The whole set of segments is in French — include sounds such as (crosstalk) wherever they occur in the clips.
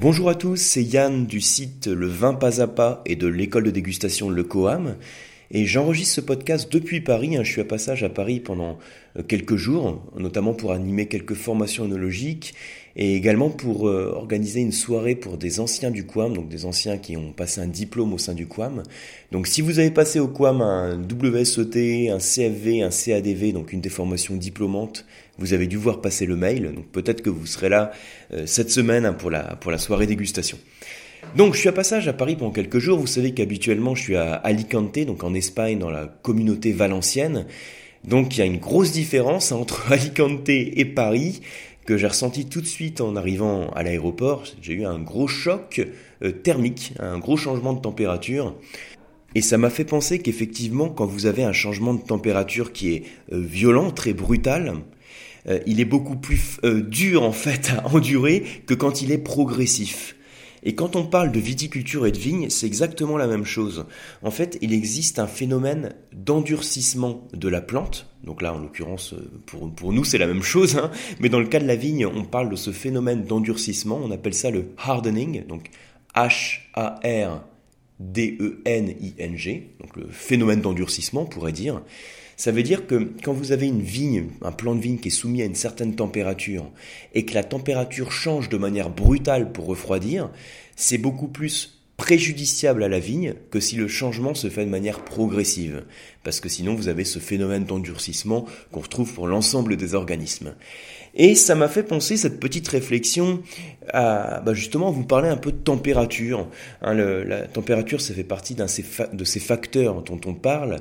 Bonjour à tous, c'est Yann du site Le Vin Pas à Pas et de l'école de dégustation Le Coam. Et j'enregistre ce podcast depuis Paris. Hein. Je suis à passage à Paris pendant euh, quelques jours, notamment pour animer quelques formations œnologiques et également pour euh, organiser une soirée pour des anciens du QAM, donc des anciens qui ont passé un diplôme au sein du QAM. Donc si vous avez passé au QAM un WSET, un CFV, un CADV, donc une des formations diplômantes, vous avez dû voir passer le mail. Donc peut-être que vous serez là euh, cette semaine hein, pour, la, pour la soirée dégustation. Donc je suis à passage à Paris pendant quelques jours. Vous savez qu'habituellement je suis à Alicante, donc en Espagne, dans la communauté valencienne. Donc il y a une grosse différence (laughs) entre Alicante et Paris que j'ai ressenti tout de suite en arrivant à l'aéroport. J'ai eu un gros choc euh, thermique, un gros changement de température. Et ça m'a fait penser qu'effectivement, quand vous avez un changement de température qui est euh, violent, très brutal, euh, il est beaucoup plus dur en fait à (laughs) endurer que quand il est progressif. Et quand on parle de viticulture et de vigne, c'est exactement la même chose. En fait, il existe un phénomène d'endurcissement de la plante. Donc là, en l'occurrence, pour, pour nous, c'est la même chose. Hein. Mais dans le cas de la vigne, on parle de ce phénomène d'endurcissement. On appelle ça le hardening. Donc H-A-R-D-E-N-I-N-G. Donc le phénomène d'endurcissement, on pourrait dire. Ça veut dire que quand vous avez une vigne, un plant de vigne qui est soumis à une certaine température, et que la température change de manière brutale pour refroidir, c'est beaucoup plus préjudiciable à la vigne que si le changement se fait de manière progressive. Parce que sinon vous avez ce phénomène d'endurcissement qu'on retrouve pour l'ensemble des organismes. Et ça m'a fait penser cette petite réflexion à bah justement vous parler un peu de température. Hein, la température, ça fait partie d'un de ces facteurs dont on parle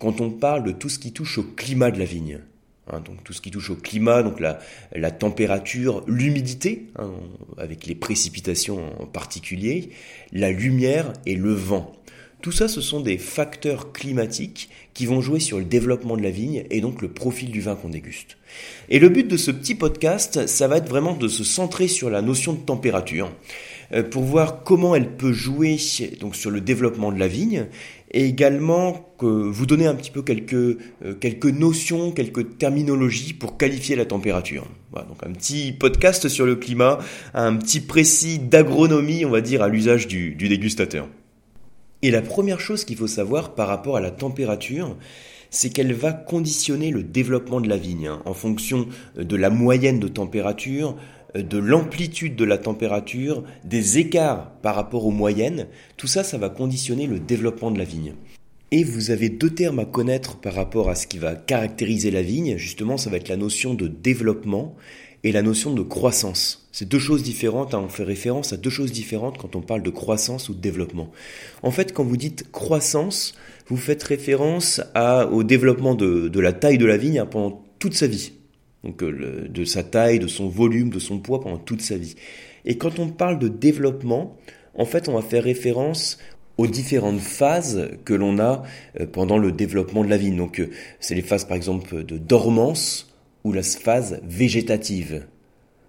quand on parle de tout ce qui touche au climat de la vigne. Hein, donc tout ce qui touche au climat, donc la, la température, l'humidité, hein, avec les précipitations en particulier, la lumière et le vent. Tout ça, ce sont des facteurs climatiques qui vont jouer sur le développement de la vigne et donc le profil du vin qu'on déguste. Et le but de ce petit podcast, ça va être vraiment de se centrer sur la notion de température euh, pour voir comment elle peut jouer donc sur le développement de la vigne et également que vous donner un petit peu quelques, euh, quelques notions, quelques terminologies pour qualifier la température. Voilà, donc un petit podcast sur le climat, un petit précis d'agronomie, on va dire, à l'usage du, du dégustateur. Et la première chose qu'il faut savoir par rapport à la température, c'est qu'elle va conditionner le développement de la vigne hein, en fonction de la moyenne de température, de l'amplitude de la température, des écarts par rapport aux moyennes, tout ça, ça va conditionner le développement de la vigne. Et vous avez deux termes à connaître par rapport à ce qui va caractériser la vigne. Justement, ça va être la notion de développement et la notion de croissance. C'est deux choses différentes, hein. on fait référence à deux choses différentes quand on parle de croissance ou de développement. En fait, quand vous dites croissance, vous faites référence au développement de la taille de la vigne pendant toute sa vie donc euh, de sa taille, de son volume, de son poids pendant toute sa vie. Et quand on parle de développement, en fait, on va faire référence aux différentes phases que l'on a euh, pendant le développement de la vie. Donc, euh, c'est les phases, par exemple, de dormance ou la phase végétative,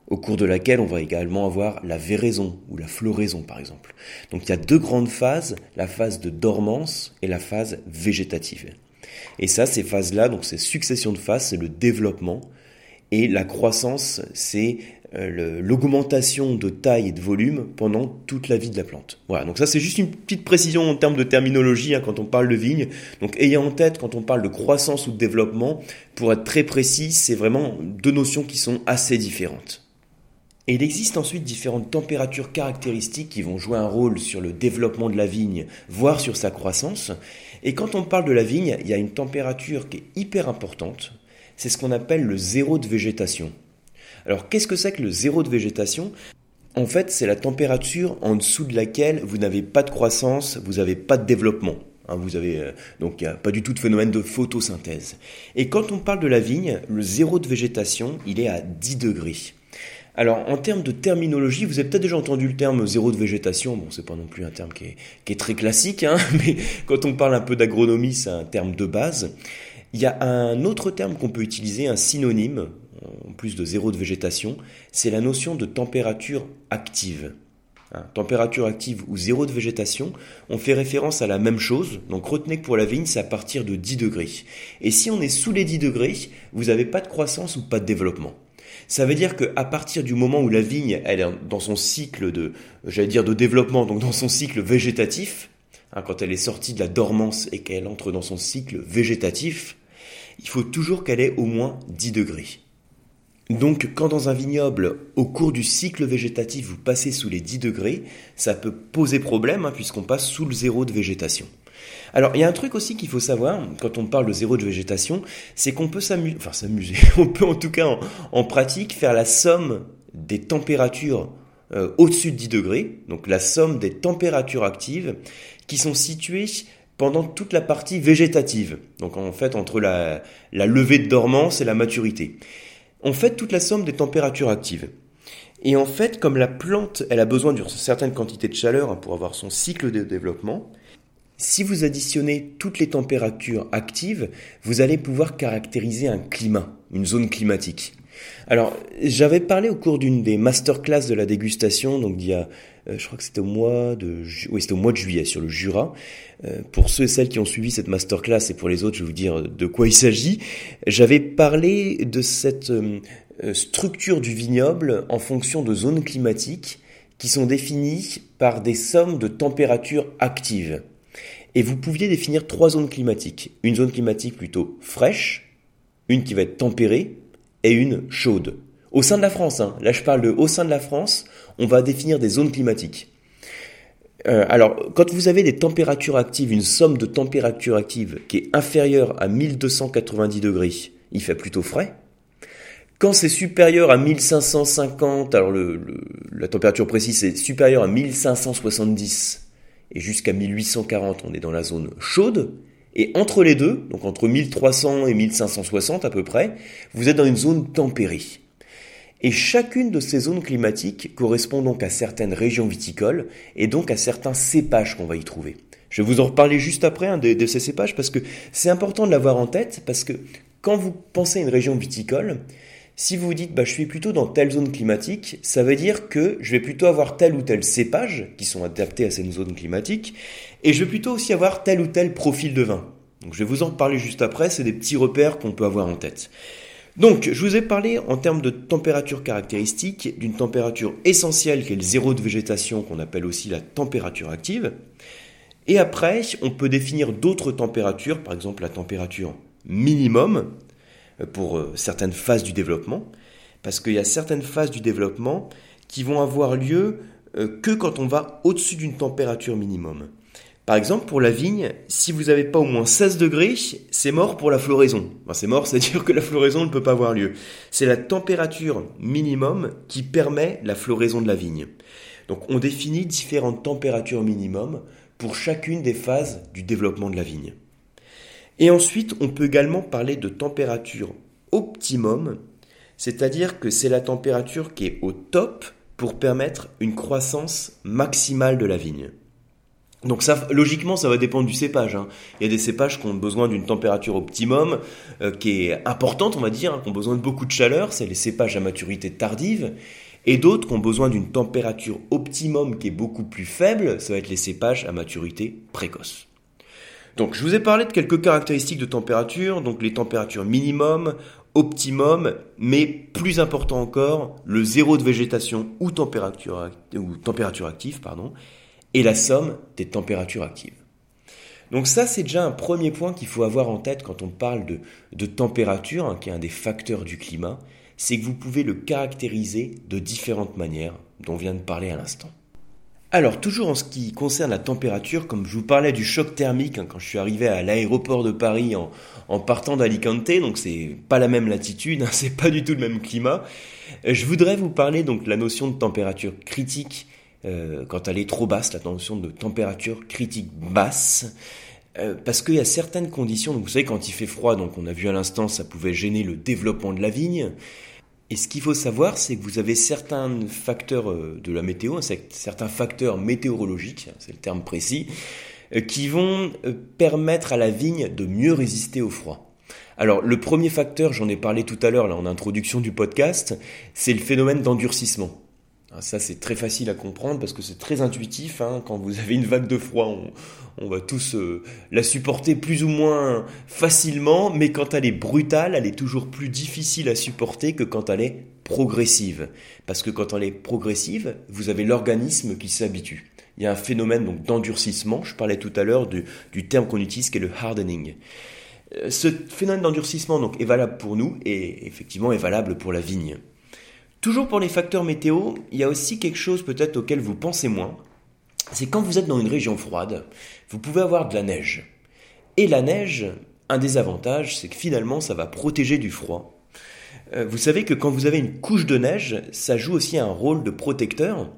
au cours de laquelle on va également avoir la véraison ou la floraison, par exemple. Donc, il y a deux grandes phases, la phase de dormance et la phase végétative. Et ça, ces phases-là, donc ces successions de phases, c'est le développement et la croissance, c'est euh, l'augmentation de taille et de volume pendant toute la vie de la plante. Voilà, donc ça c'est juste une petite précision en termes de terminologie hein, quand on parle de vigne. Donc ayez en tête quand on parle de croissance ou de développement, pour être très précis, c'est vraiment deux notions qui sont assez différentes. Et il existe ensuite différentes températures caractéristiques qui vont jouer un rôle sur le développement de la vigne, voire sur sa croissance. Et quand on parle de la vigne, il y a une température qui est hyper importante, c'est ce qu'on appelle le zéro de végétation. Alors qu'est-ce que c'est que le zéro de végétation? En fait, c'est la température en dessous de laquelle vous n'avez pas de croissance, vous n'avez pas de développement. Hein, vous avez euh, donc pas du tout de phénomène de photosynthèse. Et quand on parle de la vigne, le zéro de végétation, il est à 10 degrés. Alors, en termes de terminologie, vous avez peut-être déjà entendu le terme zéro de végétation. Bon, c'est pas non plus un terme qui est, très classique, hein, (laughs) mais quand on parle un peu d'agronomie, c'est un terme de base. Il y a un autre terme qu'on peut utiliser, un synonyme, en plus de zéro de végétation, c'est la notion de température active. Hein, température active ou zéro de végétation, on fait référence à la même chose. Donc retenez que pour la vigne, c'est à partir de 10 degrés. Et si on est sous les 10 degrés, vous n'avez pas de croissance ou pas de développement. Ça veut dire qu'à partir du moment où la vigne, elle est dans son cycle de, j'allais dire de développement, donc dans son cycle végétatif, hein, quand elle est sortie de la dormance et qu'elle entre dans son cycle végétatif, il faut toujours qu'elle ait au moins 10 degrés. Donc quand dans un vignoble, au cours du cycle végétatif, vous passez sous les 10 degrés, ça peut poser problème hein, puisqu'on passe sous le zéro de végétation. Alors, il y a un truc aussi qu'il faut savoir quand on parle de zéro de végétation, c'est qu'on peut s'amuser, enfin s'amuser, (laughs) on peut en tout cas en, pratique faire la somme des températures euh, au-dessus de 10 degrés, donc la somme des températures actives qui sont situées pendant toute la partie végétative, donc en fait entre la, levée de dormance et la maturité. On fait toute la somme des températures actives. Et en fait, comme la plante, elle a besoin d'une certaine quantité de chaleur pour avoir son cycle de développement, si vous additionnez toutes les températures actives, vous allez pouvoir caractériser un climat, une zone climatique. Alors, j'avais parlé au cours d'une des masterclass de la dégustation, donc il y a, euh, je crois que c'était au mois de, juillet sur le Jura. Euh, pour ceux et celles qui ont suivi cette masterclass et pour les autres, je vais vous dire de quoi il s'agit. J'avais parlé de cette euh, structure du vignoble en fonction de zones climatiques qui sont définies par des sommes de températures actives. Et vous pouviez définir trois zones climatiques. Une zone climatique plutôt fraîche, une qui va être tempérée et une chaude. Au sein de la France, hein, là je parle de au sein de la France, on va définir des zones climatiques. Euh, alors, quand vous avez des températures actives, une somme de températures actives qui est inférieure à 1290 degrés, il fait plutôt frais. Quand c'est supérieur à 1550, alors le, la température précise est supérieure à 1570, et jusqu'à 1840, on est dans la zone chaude. Et entre les deux, donc entre 1300 et 1560 à peu près, vous êtes dans une zone tempérée. Et chacune de ces zones climatiques correspond donc à certaines régions viticoles et donc à certains cépages qu'on va y trouver. Je vais vous en reparler juste après hein, de, de, ces cépages parce que c'est important de l'avoir en tête parce que quand vous pensez à une région viticole, si vous vous dites, bah, je suis plutôt dans telle zone climatique, ça veut dire que je vais plutôt avoir tel ou tel cépage qui sont adaptés à cette zone climatique, et je vais plutôt aussi avoir tel ou tel profil de vin. Je vais vous en parler juste après, c'est des petits repères qu'on peut avoir en tête. Donc, je vous ai parlé en termes de température caractéristique d'une température essentielle qui est le zéro de végétation qu'on appelle aussi la température active. Et après, on peut définir d'autres températures, par exemple la température minimum, pour euh, certaines phases du développement, parce qu'il y a certaines phases du développement qui vont avoir lieu euh, que quand on va au-dessus d'une température minimum. Par exemple, pour la vigne, si vous n'avez pas au moins 16 degrés, c'est mort pour la floraison. Enfin, c'est mort, (laughs) c'est-à-dire que la floraison ne peut pas avoir lieu. C'est la température minimum qui permet la floraison de la vigne. Donc on définit différentes températures minimum pour chacune des phases du développement de la vigne. Et ensuite, on peut également parler de température optimum, c'est-à-dire que c'est la température qui est au top pour permettre une croissance maximale de la vigne. Donc logiquement, ça va dépendre du cépage. Hein. Il y a des cépages qui ont besoin d'une température optimum, euh, qui est importante, on va dire, hein, qui ont besoin de beaucoup de chaleur, c'est les cépages à maturité tardive, et d'autres qui ont besoin d'une température optimum qui est beaucoup plus faible, ça va être les cépages à maturité précoce. Donc je vous ai parlé de quelques caractéristiques de température, donc les températures minimum, optimum, mais plus important encore, le zéro de végétation ou température, ou température active, pardon, et la somme des températures actives. Donc ça, c'est déjà un premier point qu'il faut avoir en tête quand on parle de, température, hein, qui est un des facteurs du climat, c'est que vous pouvez le caractériser de différentes manières, dont on vient de parler à l'instant. Alors, toujours en ce qui concerne la température, comme je vous parlais du choc thermique hein, quand je suis arrivé à l'aéroport de Paris en, partant d'Alicante, donc c'est pas la même latitude, (laughs) hein, c'est pas du tout le même climat. Euh, je voudrais vous parler donc de la notion de température critique euh, quand elle est trop basse, la notion de température critique basse. Euh, parce qu'il y a certaines conditions, donc vous savez quand il fait froid, donc on a vu à l'instant ça pouvait gêner le développement de la vigne, et ce qu'il faut savoir, c'est que vous avez certains facteurs euh, de la météo, certains facteurs météorologiques, hein, c'est le terme précis, euh, qui vont euh, permettre à la vigne de mieux résister au froid. Alors le premier facteur, j'en ai parlé tout à l'heure là en introduction du podcast, c'est le phénomène d'endurcissement. Ah, ça, c'est très facile à comprendre parce que c'est très intuitif. Hein. Quand vous avez une vague de froid, on, va tous euh, la supporter plus ou moins facilement, mais quand elle est brutale, elle est toujours plus difficile à supporter que quand elle est progressive. Parce que quand elle est progressive, vous avez l'organisme qui s'habitue. Il y a un phénomène donc d'endurcissement, je parlais tout à l'heure du, du terme qu'on utilise qui est le hardening. Euh, ce phénomène d'endurcissement donc est valable pour nous et effectivement est valable pour la vigne. Toujours pour les facteurs météo, il y a aussi quelque chose peut-être auquel vous pensez moins. C'est quand vous êtes dans une région froide, vous pouvez avoir de la neige. Et la neige, un des avantages, c'est que finalement ça va protéger du froid. Euh, vous savez que quand vous avez une couche de neige, ça joue aussi un rôle de protecteur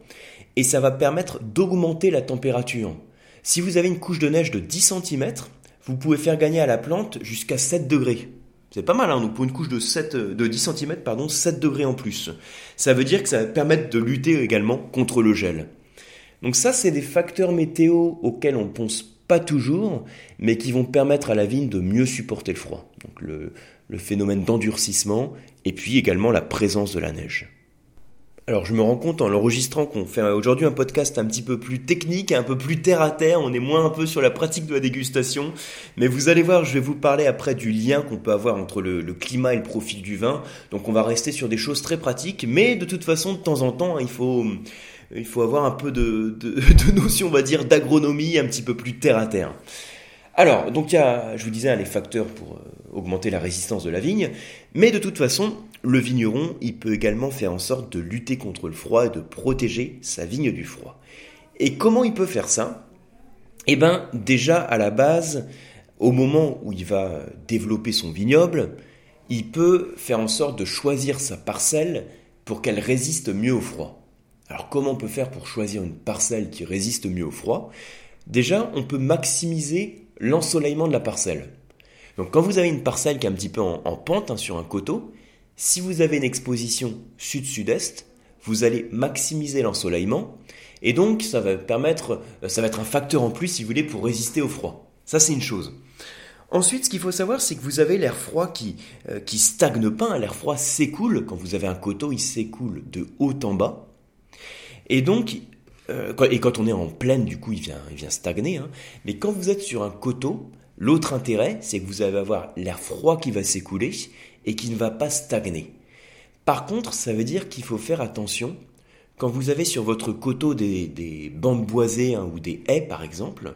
et ça va permettre d'augmenter la température. Si vous avez une couche de neige de 10 cm, vous pouvez faire gagner à la plante jusqu'à 7 degrés. C'est pas mal, hein donc pour une couche de, 7, de 10 cm, pardon, 7 degrés en plus. Ça veut dire que ça va permettre de lutter également contre le gel. Donc ça, c'est des facteurs météo auxquels on pense pas toujours, mais qui vont permettre à la vigne de mieux supporter le froid. Donc le phénomène d'endurcissement et puis également la présence de la neige. Alors je me rends compte en l'enregistrant qu'on fait aujourd'hui un podcast un petit peu plus technique, un peu plus terre à terre, on est moins un peu sur la pratique de la dégustation, mais vous allez voir, je vais vous parler après du lien qu'on peut avoir entre le, climat et le profil du vin, donc on va rester sur des choses très pratiques, mais de toute façon de temps en temps il faut, il faut avoir un peu de, de, (laughs) de notion, on va dire, d'agronomie un petit peu plus terre à terre. Alors, donc il y a, je vous disais, les facteurs pour euh, augmenter la résistance de la vigne, mais de toute façon, le vigneron, il peut également faire en sorte de lutter contre le froid et de protéger sa vigne du froid. Et comment il peut faire ça? Eh bien, déjà à la base, au moment où il va développer son vignoble, il peut faire en sorte de choisir sa parcelle pour qu'elle résiste mieux au froid. Alors comment on peut faire pour choisir une parcelle qui résiste mieux au froid? Déjà, on peut maximiser l'ensoleillement de la parcelle. Donc quand vous avez une parcelle qui est un petit peu en, pente hein, sur un coteau, si vous avez une exposition sud-sud-est, vous allez maximiser l'ensoleillement et donc ça va permettre, euh, ça va être un facteur en plus si vous voulez pour résister au froid. Ça c'est une chose. Ensuite, ce qu'il faut savoir, c'est que vous avez l'air froid qui euh, stagne pas. L'air froid s'écoule. Quand vous avez un coteau, il s'écoule de haut en bas. Et donc, euh, et quand on est en plaine, du coup, il vient, il vient stagner. Hein. Mais quand vous êtes sur un coteau, l'autre intérêt, c'est que vous allez avoir l'air froid qui va s'écouler et qui ne va pas stagner. Par contre, ça veut dire qu'il faut faire attention quand vous avez sur votre coteau des, bandes boisées hein, ou des haies, par exemple.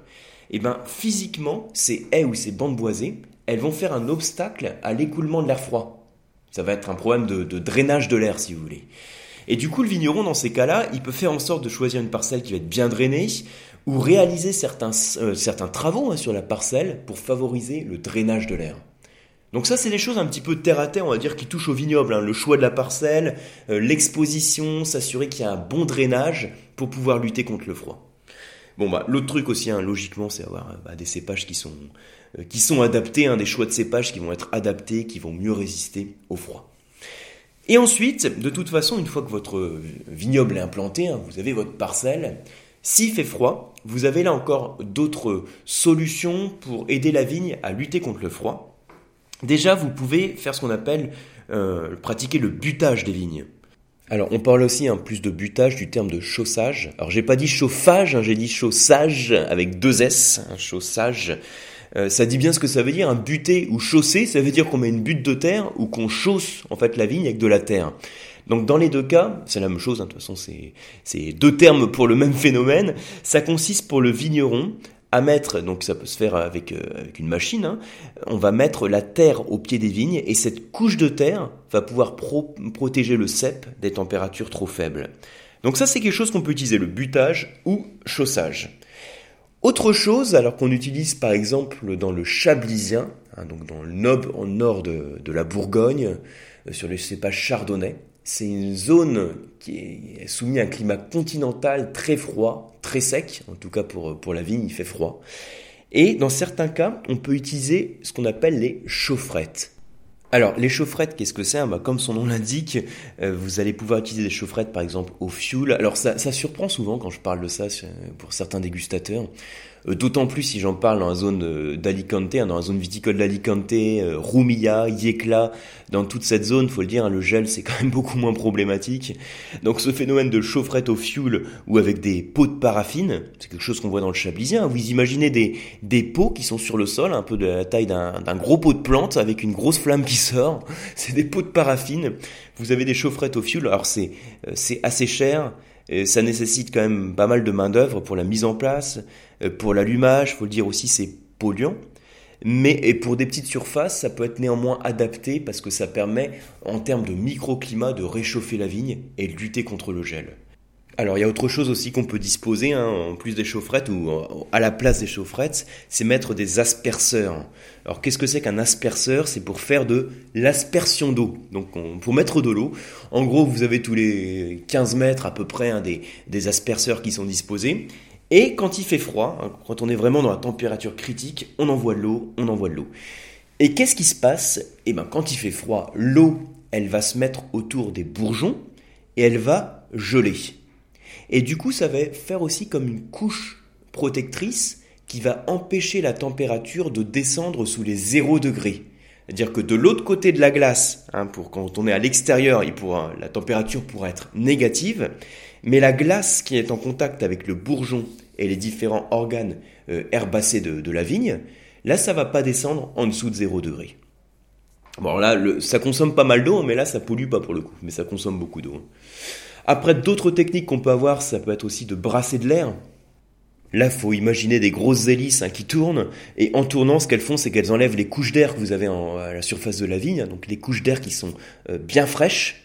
Et eh ben, physiquement, ces haies ou ces bandes boisées, elles vont faire un obstacle à l'écoulement de l'air froid. Ça va être un problème de drainage de l'air, si vous voulez. Et du coup, le vigneron, dans ces cas-là, il peut faire en sorte de choisir une parcelle qui va être bien drainée ou réaliser certains, euh, certains travaux hein, sur la parcelle pour favoriser le drainage de l'air. Donc ça, c'est des choses un petit peu terre à terre, on va dire, qui touchent au vignoble. Hein. Le choix de la parcelle, euh, l'exposition, s'assurer qu'il y a un bon drainage pour pouvoir lutter contre le froid. Bon, bah, l'autre truc aussi, hein, logiquement, c'est avoir bah, des cépages qui sont, euh, adaptés, des choix de cépages qui vont être adaptés, qui vont mieux résister au froid. Et ensuite, de toute façon, une fois que votre vignoble est implanté, hein, vous avez votre parcelle, s'il fait froid, vous avez là encore d'autres solutions pour aider la vigne à lutter contre le froid. Déjà, vous pouvez faire ce qu'on appelle euh, pratiquer le butage des vignes. Alors, on parle aussi un hein, plus de butage du terme de chaussage. Alors, j'ai pas dit chauffage, hein, j'ai dit chaussage avec deux S, un chaussage. Euh, ça dit bien ce que ça veut dire. Un buter ou chausser, ça veut dire qu'on met une butte de terre ou qu'on chausse en fait la vigne avec de la terre. Donc dans les deux cas, c'est la même chose, hein, de toute façon c'est deux termes pour le même phénomène, ça consiste pour le vigneron à mettre, donc ça peut se faire avec, euh, avec une machine, hein, on va mettre la terre au pied des vignes et cette couche de terre va pouvoir protéger le cep des températures trop faibles. Donc ça c'est quelque chose qu'on peut utiliser, le butage ou chaussage. Autre chose, alors qu'on utilise par exemple dans le Chablisien, hein, donc dans le noble en nord de, la Bourgogne, euh, sur les cépages chardonnay, c'est une zone qui est soumise à un climat continental très froid, très sec, en tout cas pour, pour la vigne il fait froid. Et dans certains cas, on peut utiliser ce qu'on appelle les chaufferettes. Alors, les chaufferettes, qu'est-ce que c'est? Bah, Comme son nom l'indique, euh, vous allez pouvoir utiliser des chaufferettes, par exemple, au fioul. Alors, ça, surprend souvent quand je parle de ça pour certains dégustateurs. Euh, d'autant plus si j'en parle dans la zone euh, d'Alicante, hein, dans la zone viticole d'Alicante, euh, Rumilla, Yekla, dans toute cette zone, faut le dire, hein, le gel c'est quand même beaucoup moins problématique. Donc ce phénomène de chaufferette au fuel ou avec des pots de paraffine, c'est quelque chose qu'on voit dans le chablisien. Hein. Vous imaginez des, des pots qui sont sur le sol, un peu de la taille d'un gros pot de plante avec une grosse flamme qui sort. (laughs) C'est des pots de paraffine. Vous avez des chaufferettes au fuel. Alors c'est assez cher. Et ça nécessite quand même pas mal de main d'œuvre pour la mise en place, euh, pour l'allumage, faut le dire aussi, c'est polluant. Mais et pour des petites surfaces, ça peut être néanmoins adapté parce que ça permet, en termes de microclimat, de réchauffer la vigne et de lutter contre le gel. Alors il y a autre chose aussi qu'on peut disposer, hein, en plus des chaufferettes ou à la place des chaufferettes, c'est mettre des asperceurs. Alors qu'est-ce que c'est qu'un asperceur C'est pour faire de l'aspersion d'eau, donc pour mettre de l'eau. En gros, vous avez tous les 15 mètres à peu près hein, des, des asperceurs qui sont disposés. Et quand il fait froid, hein, quand on est vraiment dans la température critique, on envoie de l'eau, on envoie de l'eau. Et qu'est-ce qui se passe? Eh bien quand il fait froid, l'eau, elle va se mettre autour des bourgeons et elle va geler. Et du coup, ça va faire aussi comme une couche protectrice qui va empêcher la température de descendre sous les 0 degrés. C'est-à-dire que de l'autre côté de la glace, hein, pour quand on est à l'extérieur, la température pourra être négative, mais la glace qui est en contact avec le bourgeon et les différents organes euh, herbacés de, la vigne, là ça va pas descendre en dessous de 0 degré. Bon là, ça consomme pas mal d'eau, mais là ça pollue pas pour le coup, mais ça consomme beaucoup d'eau. Après, d'autres techniques qu'on peut avoir, ça peut être aussi de brasser de l'air. Là, faut imaginer des grosses hélices hein, qui tournent, et en tournant, ce qu'elles font, c'est qu'elles enlèvent les couches d'air que vous avez à la surface de la vigne, donc les couches d'air qui sont euh, bien fraîches,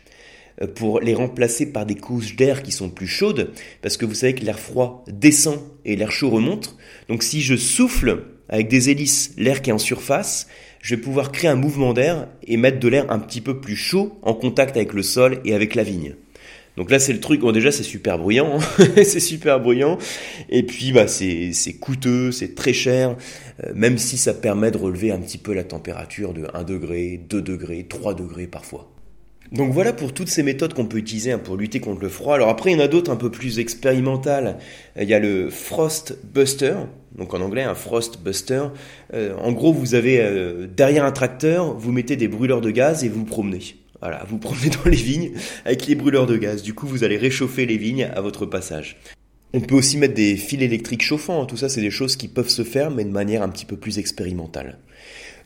euh, pour les remplacer par des couches d'air qui sont plus chaudes, parce que vous savez que l'air froid descend et l'air chaud remonte. Donc si je souffle avec des hélices l'air qui est en surface, je vais pouvoir créer un mouvement d'air et mettre de l'air un petit peu plus chaud en contact avec le sol et avec la vigne. Donc là, c'est le truc. Bon, déjà, c'est super bruyant, (laughs) c'est super bruyant. Et puis, bah, c'est coûteux, c'est très cher, euh, même si ça permet de relever un petit peu la température de 1 degré, 2 degrés, 3 degrés parfois. Donc voilà pour toutes ces méthodes qu'on peut utiliser hein, pour lutter contre le froid. Alors après, il y en a d'autres un peu plus expérimentales. Il y a le Frost Buster, donc en anglais un Frost Buster. Euh, en gros, vous avez euh, derrière un tracteur, vous mettez des brûleurs de gaz et vous promenez. Voilà, vous promenez dans les vignes avec les brûleurs de gaz. Du coup, vous allez réchauffer les vignes à votre passage. On peut aussi mettre des fils électriques chauffants. Tout ça, c'est des choses qui peuvent se faire, mais de manière un petit peu plus expérimentale.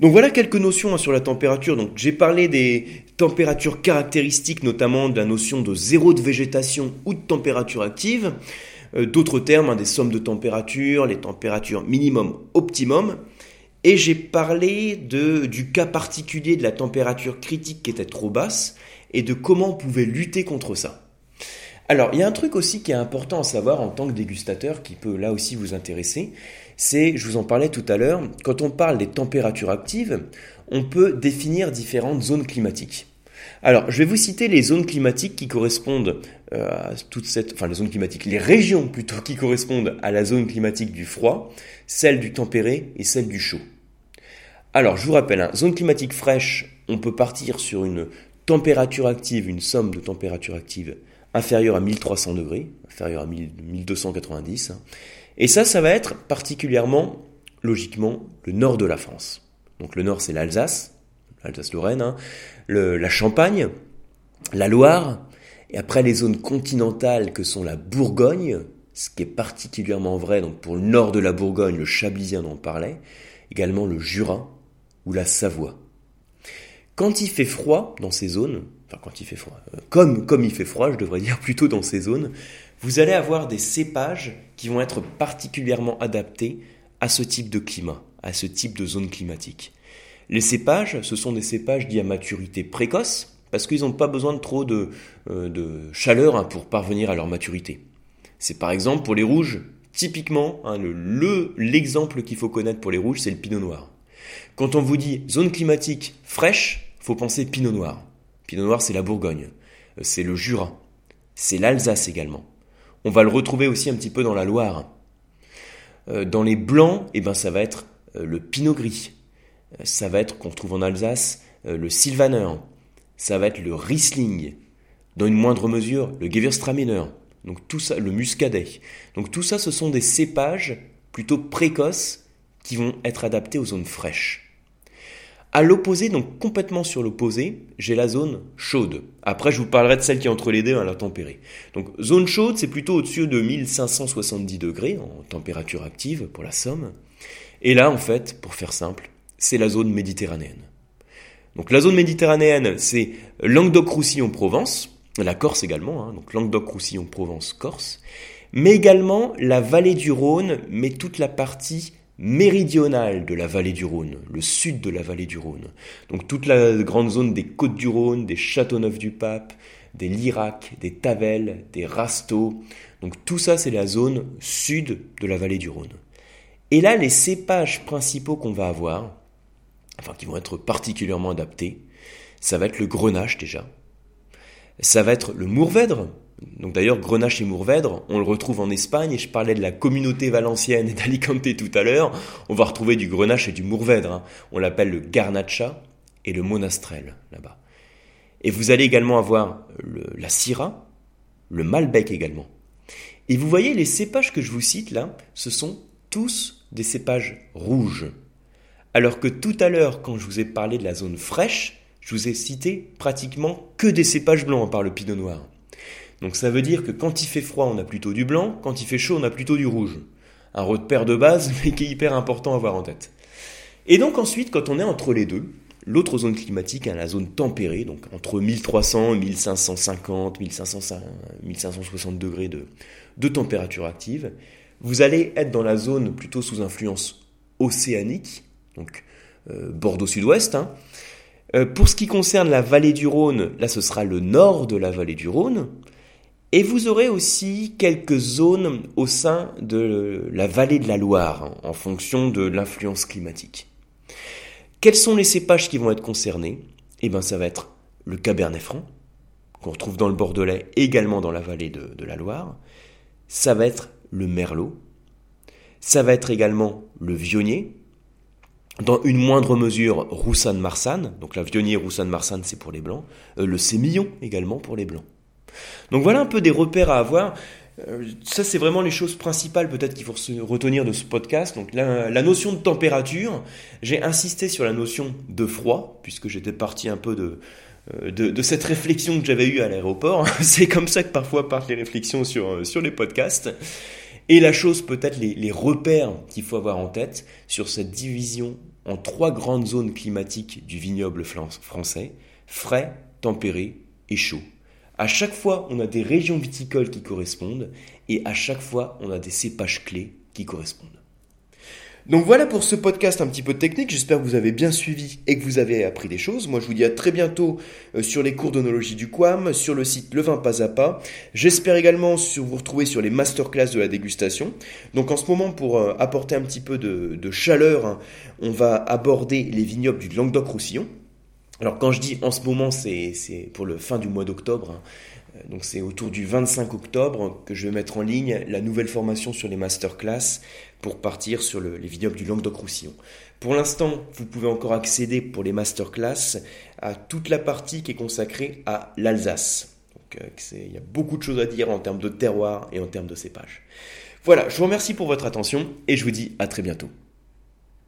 Donc voilà quelques notions hein, sur la température. Donc j'ai parlé des températures caractéristiques, notamment de la notion de zéro de végétation ou de température active. Euh, d'autres termes, hein, des sommes de température, les températures minimum, optimum. Et j'ai parlé de, du cas particulier de la température critique qui était trop basse et de comment on pouvait lutter contre ça. Alors, il y a un truc aussi qui est important à savoir en tant que dégustateur qui peut là aussi vous intéresser, c'est, je vous en parlais tout à l'heure, quand on parle des températures actives, on peut définir différentes zones climatiques. Alors, je vais vous citer les zones climatiques qui correspondent à toute cette, enfin les zones climatiques, les régions plutôt qui correspondent à la zone climatique du froid, celle du tempéré et celle du chaud. Alors, je vous rappelle, hein, zone climatique fraîche, on peut partir sur une température active, une somme de température active inférieure à 1300 degrés, inférieure à 1290. Hein. Et ça, ça va être particulièrement, logiquement, le nord de la France. Donc le nord, c'est l'Alsace, l'Alsace-Lorraine, hein, la Champagne, la Loire, et après les zones continentales que sont la Bourgogne, ce qui est particulièrement vrai donc pour le nord de la Bourgogne, le Chablisien dont on parlait, également le Jura, ou la Savoie. Quand il fait froid dans ces zones, enfin quand il fait froid, euh, comme, comme il fait froid, je devrais dire (laughs) plutôt dans ces zones, vous allez avoir des cépages qui vont être particulièrement adaptés à ce type de climat, à ce type de zone climatique. Les cépages, ce sont des cépages dits à maturité précoce, parce qu'ils n'ont pas besoin de trop de, euh, chaleur hein, pour parvenir à leur maturité. C'est par exemple pour les rouges, typiquement, hein, le l'exemple qu'il faut connaître pour les rouges, c'est le pinot noir. Quand on vous dit zone climatique fraîche, faut penser Pinot Noir. Pinot Noir, c'est la Bourgogne, euh, c'est le Jura, c'est l'Alsace également. On va le retrouver aussi un petit peu dans la Loire. Euh, dans les blancs, eh ben, ça va être le Pinot Gris. Ça va être, qu'on trouve en Alsace, le Sylvaner. Ça va être le Riesling. Dans une moindre mesure, le Gewürztraminer. Donc tout ça, le Muscadet. Donc tout ça, ce sont des cépages plutôt précoces qui vont être adaptées aux zones fraîches. À l'opposé, donc complètement sur l'opposé, j'ai la zone chaude. Après, je vous parlerai de celle qui est entre les deux, à la tempérée. Donc, zone chaude, c'est plutôt au-dessus de 1570 degrés en température active pour la Somme. Et là, en fait, pour faire simple, c'est la zone méditerranéenne. Donc, la zone méditerranéenne, c'est Languedoc-Roussillon-Provence, la Corse également, hein, donc Languedoc-Roussillon-Provence, Corse, mais également la vallée du Rhône, mais toute la partie méridionale de la vallée du Rhône, le sud de la vallée du Rhône. Donc toute la grande zone des côtes du Rhône, des Châteauneuf-du-Pape, des Lirac, des Tavel, des Rasteaux. Donc tout ça, c'est la zone sud de la vallée du Rhône. Et là, les cépages principaux qu'on va avoir, enfin qui vont être particulièrement adaptés, ça va être le grenache déjà. Ça va être le mourvèdre, donc d'ailleurs, Grenache et Mourvèdre, on le retrouve en Espagne, et je parlais de la communauté valencienne et d'Alicante tout à l'heure, on va retrouver du Grenache et du Mourvèdre. Hein. On l'appelle le Garnacha et le Monastrel, là-bas. Et vous allez également avoir la Syrah, le Malbec également. Et vous voyez, les cépages que je vous cite là, ce sont tous des cépages rouges. Alors que tout à l'heure, quand je vous ai parlé de la zone fraîche, je vous ai cité pratiquement que des cépages blancs par le pinot noir. Donc ça veut dire que quand il fait froid, on a plutôt du blanc, quand il fait chaud, on a plutôt du rouge. Un repère de base, (laughs) mais qui est hyper important à avoir en tête. Et donc ensuite, quand on est entre les deux, l'autre zone climatique, hein, la zone tempérée, donc entre 1300 et 1550, 1560 degrés de, de température active, vous allez être dans la zone plutôt sous influence océanique, donc euh, Bordeaux sud-ouest. Hein. Euh, pour ce qui concerne la vallée du Rhône, là ce sera le nord de la vallée du Rhône. Et vous aurez aussi quelques zones au sein de la vallée de la Loire, en fonction de l'influence climatique. Quels sont les cépages qui vont être concernés? Eh bien, ça va être le Cabernet Franc, qu'on retrouve dans le Bordelais, également dans la vallée de, de la Loire. Ça va être le Merlot. Ça va être également le Vionnier, dans une moindre mesure Roussanne-Marsanne, donc la Vionnier Roussanne-Marsanne c'est pour les blancs, euh, le Sémillon également pour les blancs. Donc voilà un peu des repères à avoir. Euh, ça, c'est vraiment les choses principales peut-être qu'il faut retenir de ce podcast. Donc la, notion de température, j'ai insisté sur la notion de froid, puisque j'étais parti un peu de, euh, de, cette réflexion que j'avais eue à l'aéroport. (laughs) c'est comme ça que parfois partent les réflexions sur, sur les podcasts. Et la chose, peut-être les repères qu'il faut avoir en tête sur cette division en trois grandes zones climatiques du vignoble français, frais, tempéré et chaud. À chaque fois, on a des régions viticoles qui correspondent et à chaque fois, on a des cépages clés qui correspondent. Donc voilà pour ce podcast un petit peu technique. J'espère que vous avez bien suivi et que vous avez appris des choses. Moi, je vous dis à très bientôt euh, sur les cours d'onologie du Quam, sur le site Le Vin Pas à Pas. J'espère également vous retrouver sur les masterclass de la dégustation. Donc en ce moment, pour euh, apporter un petit peu de, chaleur, hein, on va aborder les vignobles du Languedoc-Roussillon. Alors quand je dis en ce moment, c'est pour le fin du mois d'octobre. Hein. Euh, donc c'est autour du 25 octobre que je vais mettre en ligne la nouvelle formation sur les masterclass pour partir sur les vignobles du Languedoc-Roussillon. Pour l'instant, vous pouvez encore accéder pour les masterclass à toute la partie qui est consacrée à l'Alsace. Donc euh, il y a beaucoup de choses à dire en termes de terroir et en termes de cépage. Voilà, je vous remercie pour votre attention et je vous dis à très bientôt.